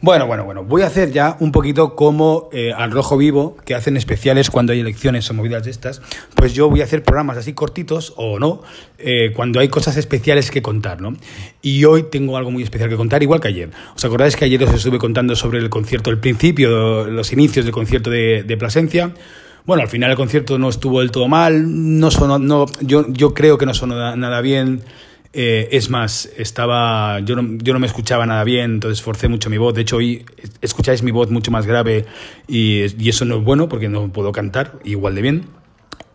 Bueno, bueno, bueno, voy a hacer ya un poquito como eh, al rojo vivo, que hacen especiales cuando hay elecciones o movidas de estas, pues yo voy a hacer programas así cortitos o no, eh, cuando hay cosas especiales que contar, ¿no? Y hoy tengo algo muy especial que contar, igual que ayer. ¿Os acordáis que ayer os estuve contando sobre el concierto, el principio, los inicios del concierto de, de Plasencia? Bueno, al final el concierto no estuvo del todo mal, no sonó, no, yo, yo creo que no sonó nada bien. Eh, es más, estaba, yo no, yo no me escuchaba nada bien, entonces forcé mucho mi voz. De hecho, hoy escucháis mi voz mucho más grave y, y eso no es bueno porque no puedo cantar igual de bien.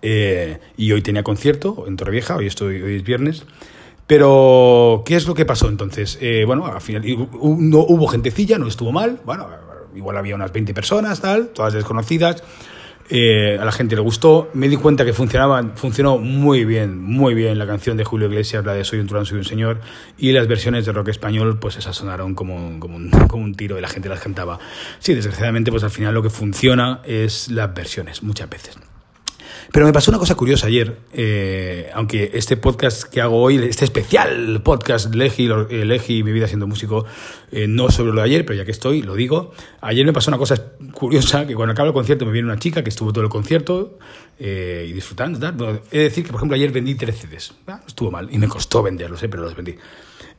Eh, y hoy tenía concierto en Torrevieja, hoy, estoy, hoy es viernes. Pero, ¿qué es lo que pasó entonces? Eh, bueno, al final no, hubo gentecilla, no estuvo mal. Bueno, igual había unas 20 personas, tal, todas desconocidas. Eh, a la gente le gustó. Me di cuenta que funcionaba, funcionó muy bien, muy bien la canción de Julio Iglesias, la de Soy un turán, soy un señor, y las versiones de rock español, pues esas sonaron como, como, un, como un tiro y la gente las cantaba. Sí, desgraciadamente, pues al final lo que funciona es las versiones, muchas veces. Pero me pasó una cosa curiosa ayer, eh, aunque este podcast que hago hoy, este especial podcast Legi, Legi mi vida siendo músico, eh, no sobre lo de ayer, pero ya que estoy, lo digo. Ayer me pasó una cosa curiosa, que cuando acaba el concierto me viene una chica que estuvo todo el concierto eh, y disfrutando. ¿verdad? He de decir que, por ejemplo, ayer vendí tres CDs. Ah, estuvo mal y me costó venderlos, pero los vendí.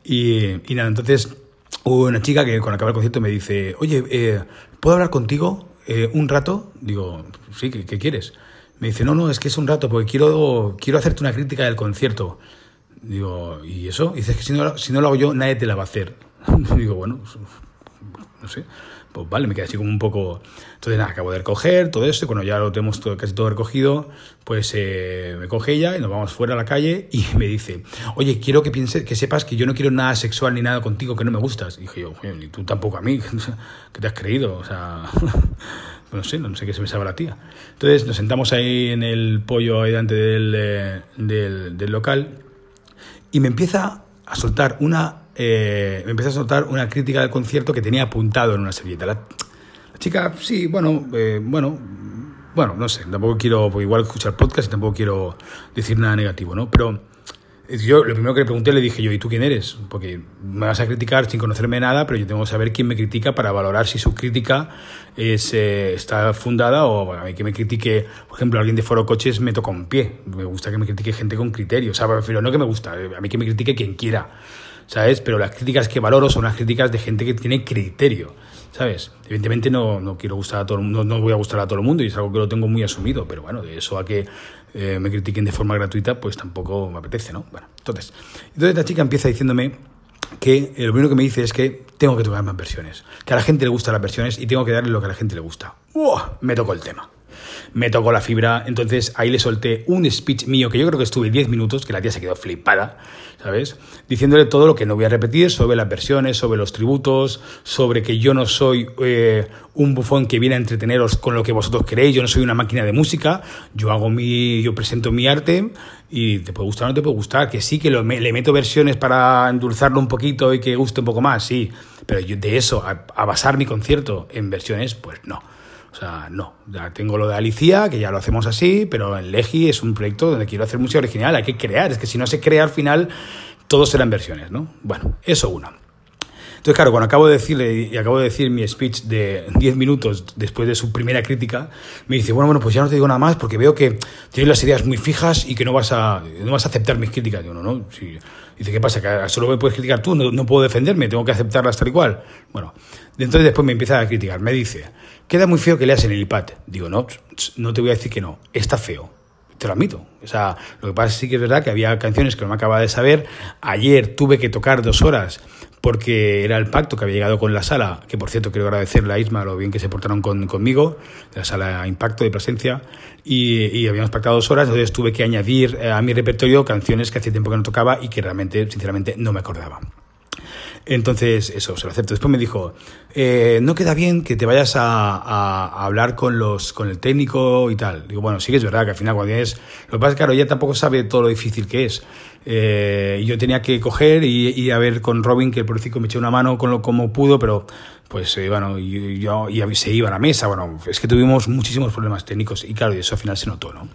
Y, y, nada, entonces hubo una chica que cuando acaba el concierto me dice, oye, ¿puedo hablar contigo un rato? Digo, sí, ¿qué, qué quieres? Me dice, no, no, es que es un rato, porque quiero, quiero hacerte una crítica del concierto. Digo, ¿y eso? dice, es que si no, si no lo hago yo, nadie te la va a hacer. Digo, bueno, pues, no sé. Pues vale, me quedé así como un poco... Entonces nada, acabo de recoger todo eso, y cuando ya lo tenemos todo, casi todo recogido, pues eh, me coge ella y nos vamos fuera a la calle y me dice, oye, quiero que pienses, que sepas que yo no quiero nada sexual ni nada contigo, que no me gustas. Y dije yo, ni tú tampoco a mí, que te has creído, o sea... no sé, no sé qué se me sabe la tía. Entonces nos sentamos ahí en el pollo ahí delante del, eh, del, del local y me empieza a soltar una eh, me empieza a soltar una crítica del concierto que tenía apuntado en una servilleta. La, la chica, sí, bueno, eh, bueno, bueno, no sé, tampoco quiero, igual escuchar podcast y tampoco quiero decir nada negativo, ¿no? Pero yo lo primero que le pregunté le dije yo, ¿y tú quién eres? Porque me vas a criticar sin conocerme nada, pero yo tengo que saber quién me critica para valorar si su crítica es, eh, está fundada o bueno, que me critique, por ejemplo, alguien de Foro Coches me toca un pie. Me gusta que me critique gente con criterio. O sea, pero no que me gusta, a mí que me critique quien quiera, ¿sabes? Pero las críticas que valoro son las críticas de gente que tiene criterio. ¿sabes? Evidentemente no, no quiero gustar a todo el mundo, no voy a gustar a todo el mundo y es algo que lo tengo muy asumido, pero bueno, de eso a que eh, me critiquen de forma gratuita, pues tampoco me apetece, ¿no? Bueno, entonces, entonces la chica empieza diciéndome que lo primero que me dice es que tengo que tocar más versiones, que a la gente le gustan las versiones y tengo que darle lo que a la gente le gusta. ¡Uah! Me tocó el tema me tocó la fibra, entonces ahí le solté un speech mío que yo creo que estuve 10 minutos, que la tía se quedó flipada, ¿sabes? Diciéndole todo lo que no voy a repetir sobre las versiones, sobre los tributos, sobre que yo no soy eh, un bufón que viene a entreteneros con lo que vosotros queréis, yo no soy una máquina de música, yo hago mi, yo presento mi arte y te puede gustar o no te puede gustar, que sí que le meto versiones para endulzarlo un poquito y que guste un poco más, sí, pero de eso, a, a basar mi concierto en versiones, pues no. O sea, no. Ya tengo lo de Alicia, que ya lo hacemos así, pero en Legi es un proyecto donde quiero hacer música original, hay que crear. Es que si no se crea al final, todo serán versiones, ¿no? Bueno, eso uno. Entonces, claro, cuando acabo de decirle y acabo de decir mi speech de 10 minutos después de su primera crítica, me dice, bueno, bueno, pues ya no te digo nada más porque veo que tienes las ideas muy fijas y que no vas a, no vas a aceptar mis críticas. Digo, no, no. Sí. Dice, ¿qué pasa? ¿Que solo me puedes criticar tú? No, no puedo defenderme, tengo que aceptarlas tal y cual. Bueno, entonces después me empieza a criticar. Me dice, queda muy feo que leas en el iPad. Digo, no, no te voy a decir que no, está feo te lo admito. O sea, lo que pasa sí que es verdad que había canciones que no me acababa de saber. Ayer tuve que tocar dos horas porque era el pacto que había llegado con la sala, que por cierto quiero agradecerle a Isma lo bien que se portaron con, conmigo, la sala Impacto de Presencia, y, y, habíamos pactado dos horas, entonces tuve que añadir eh, a mi repertorio canciones que hacía tiempo que no tocaba y que realmente, sinceramente, no me acordaba. Entonces, eso, se lo acepto. Después me dijo, eh, no queda bien que te vayas a, a, hablar con, los, con el técnico y tal. Digo, bueno, sí que es verdad que al final cuando tienes... Lo que pasa es que, claro, ella tampoco sabe todo lo difícil que es. Eh, yo tenía que coger y ir a ver con Robin, que el político me echó una mano con lo como pudo, pero pues eh, bueno, y, yo, y se iba a la mesa, bueno, es que tuvimos muchísimos problemas técnicos y claro, y eso al final se notó, ¿no?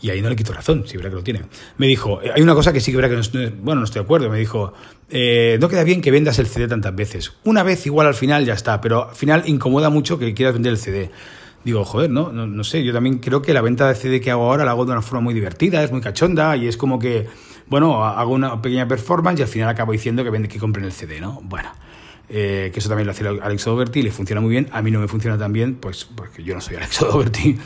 Y ahí no le quito razón, si verá que lo tiene. Me dijo, hay una cosa que sí que verá que no bueno, no estoy de acuerdo, me dijo, eh, no queda bien que vendas el CD tantas veces. Una vez igual al final ya está, pero al final incomoda mucho que quieras vender el CD. Digo, joder, ¿no? ¿no? No, sé, yo también creo que la venta de CD que hago ahora la hago de una forma muy divertida, es muy cachonda y es como que, bueno, hago una pequeña performance y al final acabo diciendo que, vende, que compren el CD, ¿no? Bueno, eh, que eso también lo hace Alex Doverty y le funciona muy bien. A mí no me funciona tan bien, pues porque yo no soy Alex Doverty.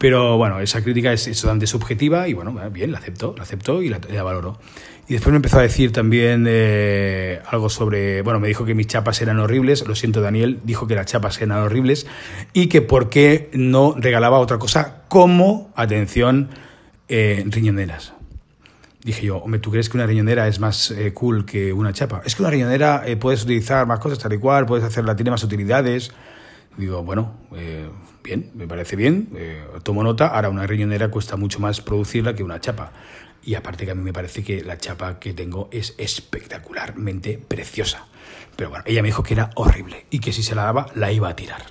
Pero bueno, esa crítica es, totalmente subjetiva y bueno, bien, la acepto, la acepto y la, valoro. Y después me empezó a decir también eh, algo sobre, bueno, me dijo que mis chapas eran horribles, lo siento Daniel, dijo que las chapas eran horribles y que por qué no regalaba otra cosa como, atención, eh, riñoneras. Dije yo, hombre, ¿tú crees que una riñonera es más eh, cool que una chapa? Es que una riñonera eh, puedes utilizar más cosas tal y cual, puedes hacerla, tiene más utilidades. Digo, bueno, eh, bien, me parece bien, tomo nota. Ahora, una riñonera cuesta mucho más producirla que una chapa. Y aparte que a mí me parece que la chapa que tengo es espectacularmente preciosa. Pero bueno, ella me dijo que era horrible y que si se la daba la iba a tirar.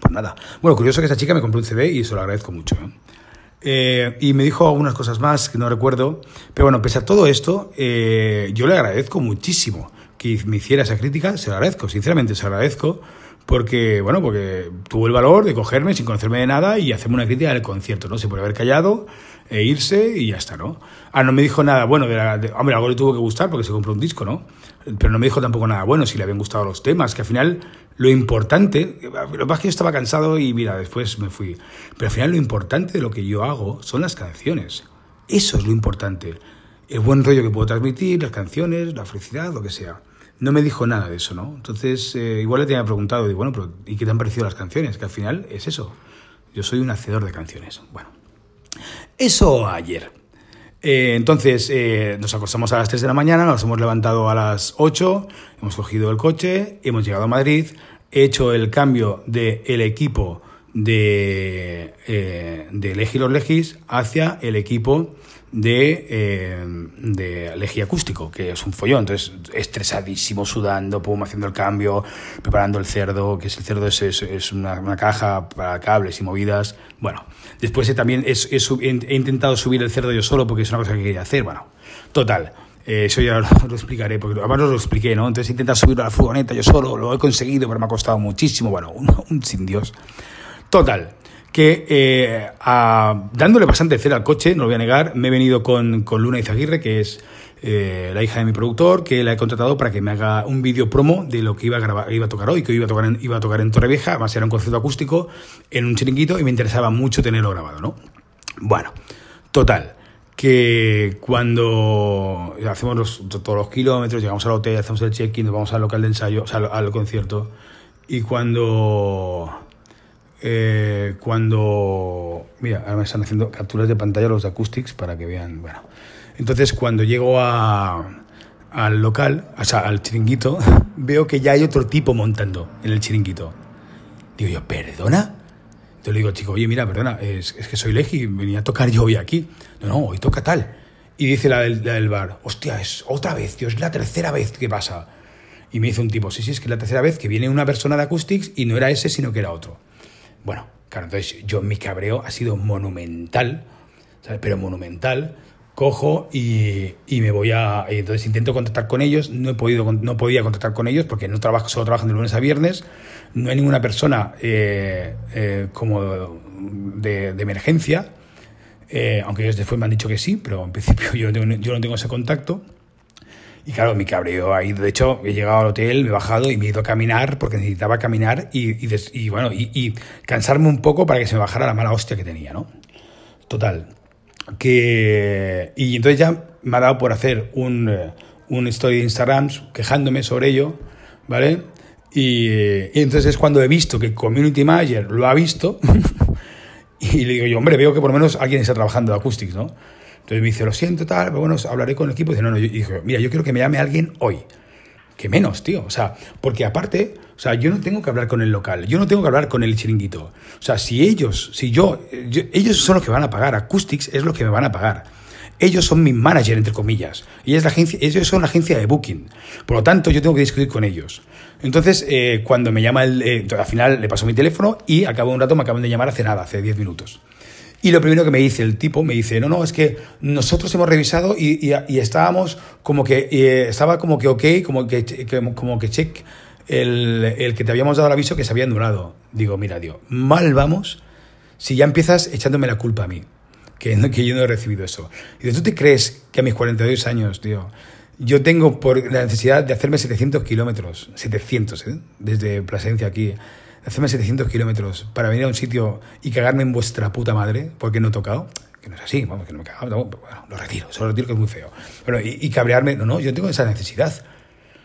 Pues nada. Bueno, curioso que esa chica me compró un CD y eso lo agradezco mucho. ¿eh? Eh, y me dijo algunas cosas más que no recuerdo. Pero bueno, pese a todo esto, eh, yo le agradezco muchísimo que me hiciera esa crítica. Se lo agradezco, sinceramente se lo agradezco. Porque, bueno, porque tuvo el valor de cogerme sin conocerme de nada y hacerme una crítica del concierto, ¿no? Se puede haber callado e irse y ya está, ¿no? Ah, no me dijo nada bueno, de, la, hombre, algo le tuvo que gustar porque se compró un disco, ¿no? Pero no me dijo tampoco nada bueno, si le habían gustado los temas, que al final lo importante, lo que que yo estaba cansado y mira, después me fui, pero al final lo importante de lo que yo hago son las canciones. Eso es lo importante. El buen rollo que puedo transmitir, las canciones, la felicidad, lo que sea. No me dijo nada de eso, ¿no? Entonces, eh, igual le tenía preguntado, digo, bueno, pero ¿y qué te han parecido las canciones? Que al final es eso. Yo soy un hacedor de canciones. Bueno, eso ayer. Eh, entonces eh, nos acostamos a las 3 de la mañana, nos hemos levantado a las 8, hemos cogido el coche, hemos llegado a Madrid, he hecho el cambio del el equipo de, eh, de Legis Legis hacia el equipo de, eh, de Legi Acústico, que es un follón. Entonces, estresadísimo, sudando, pum, haciendo el cambio, preparando el cerdo, que es el cerdo es, es, una, caja para cables y movidas. Bueno, después también he, intentado subir el cerdo yo solo porque es una cosa que quería hacer. Bueno, total. Eh, eso ya lo, explicaré, porque además lo expliqué, ¿no? Entonces intenta subirlo a la furgoneta yo solo, lo he conseguido, pero me ha costado muchísimo. Bueno, un sin Dios. Total, que eh, dándole bastante cera al coche, no lo voy a negar, me he venido con, con Luna Izaguirre, que es eh, la hija de mi productor, que la he contratado para que me haga un vídeo promo de lo que iba a, grabar, iba a tocar hoy, que iba a tocar en, iba a tocar en Torrevieja, además era un concierto acústico, en un chiringuito, y me interesaba mucho tenerlo grabado, ¿no? Bueno, total, que cuando hacemos todos los kilómetros, llegamos al hotel, hacemos el check-in, nos vamos al local de ensayo, o sea, al concierto, y cuando eh, cuando. Mira, ahora me están haciendo capturas de pantalla los de Acoustics para que vean. Bueno, entonces cuando llego a, al local, o sea, al chiringuito, veo que ya hay otro tipo montando en el chiringuito. Digo yo, ¿perdona? Entonces le digo, chico, oye, mira, perdona, es, que soy Legi, venía a tocar yo hoy aquí. No, no, hoy toca tal. Y dice la del, la del bar, hostia, es otra vez, tío, es la tercera vez que pasa. Y me dice un tipo, sí, sí, es que es la tercera vez que viene una persona de Acoustics y no era ese, sino que era otro. Bueno, claro, entonces yo mi cabreo ha sido monumental, ¿sabes? pero monumental. Cojo y, y, me voy a. entonces intento contactar con ellos. No, he podido, no podía contactar con ellos porque no trabajo, solo trabajan de lunes a viernes. No hay ninguna persona eh, eh, como de, emergencia. Eh, aunque ellos después me han dicho que sí, pero en principio yo, yo no tengo ese contacto. Y claro, mi cabreo ahí, de hecho, he llegado al hotel, me he bajado y me he ido a caminar porque necesitaba caminar y, y, bueno, y, cansarme un poco para que se me bajara la mala hostia que tenía, ¿no? Total. Que, y entonces ya me ha dado por hacer un, eh, un story de Instagram quejándome sobre ello, ¿vale? Y, y, entonces es cuando he visto que Community Manager lo ha visto y le digo yo, hombre, veo que por lo menos alguien está trabajando de Acoustics, ¿no? Entonces me dice, lo siento, tal, pero bueno, hablaré con el equipo. Y dice, no, no, yo, dije, mira, yo quiero que me llame alguien hoy. Que menos, tío. O sea, porque aparte, o sea, yo no tengo que hablar con el local, yo no tengo que hablar con el chiringuito. O sea, si ellos, si yo, ellos son los que van a pagar, Acoustics es lo que me van a pagar. Ellos son mi manager, entre comillas. Y es la agencia, ellos son la agencia de booking. Por lo tanto, yo tengo que discutir con ellos. Entonces, eh, cuando me llama el. eh, al final le paso mi teléfono y a cabo de un rato me acaban de llamar hace nada, hace 10 minutos. Y lo primero que me dice el tipo, me dice, no, no, es que nosotros hemos revisado y, y- y estábamos como que, eh, estaba como que ok, como que, que- como que check el, el que te habíamos dado el aviso que se había anulado. Digo, mira, digo, mal vamos si ya empiezas echándome la culpa a mí, que, que yo no he recibido eso. Y dices, ¿tú te crees que a mis 42 años, tío, yo tengo por la necesidad de hacerme 700 kilómetros, 700, ¿eh? desde Plasencia aquí, hacerme 700 kilómetros para venir a un sitio y cagarme en vuestra puta madre porque no he tocado? Que no es así, vamos, que no me he cagado, no, pero bueno, lo retiro, eso lo retiro que es muy feo. Y, y cabrearme, no, no, yo tengo esa necesidad.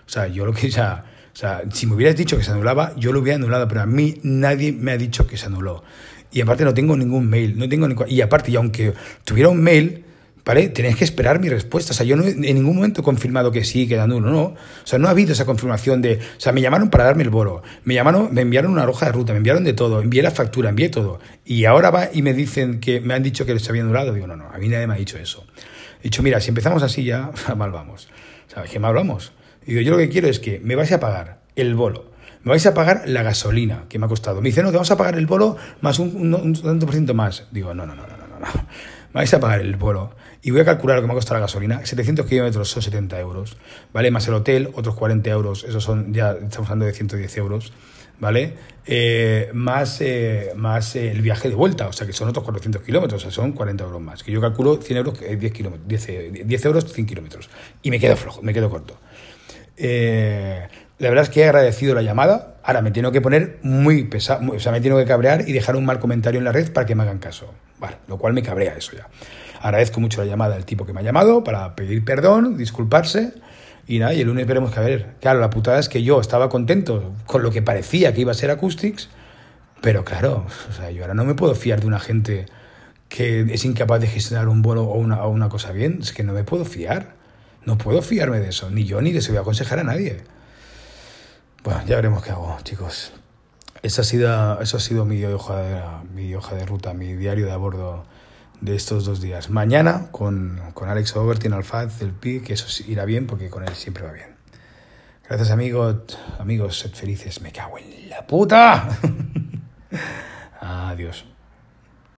O sea, yo lo que ya. O sea, si me hubieras dicho que se anulaba, yo lo hubiera anulado, pero a mí nadie me ha dicho que se anuló. Y aparte no tengo ningún mail, no tengo ningún- Y aparte, y aunque tuviera un mail, ¿vale? Tenéis que esperar mi respuesta. O sea, yo no en ningún momento he confirmado que sí, que anulo, no. O sea, no ha habido esa confirmación de. O sea, me llamaron para darme el bolo, me llamaron, me enviaron una hoja de ruta, me enviaron de todo, envié la factura, envié todo. Y ahora va y me dicen que me han dicho que les había anulado. Digo, no, no, a mí nadie me ha dicho eso. He dicho, mira, si empezamos así ya, mal vamos. ¿Sabes qué mal vamos? Digo, yo lo que quiero es que me vais a pagar el bolo, me vais a pagar la gasolina que me ha costado. Me dice, no, te vamos a pagar el bolo más un, un, tanto por ciento más. Digo, no, no, no, no, no, no. Me vais a pagar el bolo. Y voy a calcular lo que me ha costado la gasolina. 700 kilómetros son 70 euros, ¿vale? Más el hotel, otros 40 euros. Esos son, ya estamos hablando de 110 euros, ¿vale? Eh, más eh, más eh, el viaje de vuelta, o sea que son otros 400 kilómetros, o sea, son 40 euros más. Que yo calculo 100 euros, que es 10, kilómetros, 10, eh, 10 euros, 100 kilómetros. Y me quedo flojo, me quedo corto. Eh, la verdad es que he agradecido la llamada. Ahora me tengo que poner muy pesado, o sea, me tengo que cabrear y dejar un mal comentario en la red para que me hagan caso. Lo cual me cabrea eso ya. Agradezco mucho la llamada del tipo que me ha llamado para pedir perdón, disculparse. Y nada, y el lunes veremos que a. Claro, la putada es que yo estaba contento con lo que parecía que iba a ser Acoustics, pero claro, o sea, yo ahora no me puedo fiar de una gente que es incapaz de gestionar un vuelo o una, o una cosa bien. Es que no me puedo fiar. No puedo fiarme de eso. Ni yo ni les voy a aconsejar a nadie. Bueno, ya veremos qué hago, chicos. Esa ha sido, eso ha sido mi hoja, de, mi hoja de ruta, mi diario de a bordo de estos dos días. Mañana con, con Alex Obertin Alfaz del PI, que eso irá bien porque con él siempre va bien. Gracias, amigos. Amigos, sed felices. Me cago en la puta. Adiós.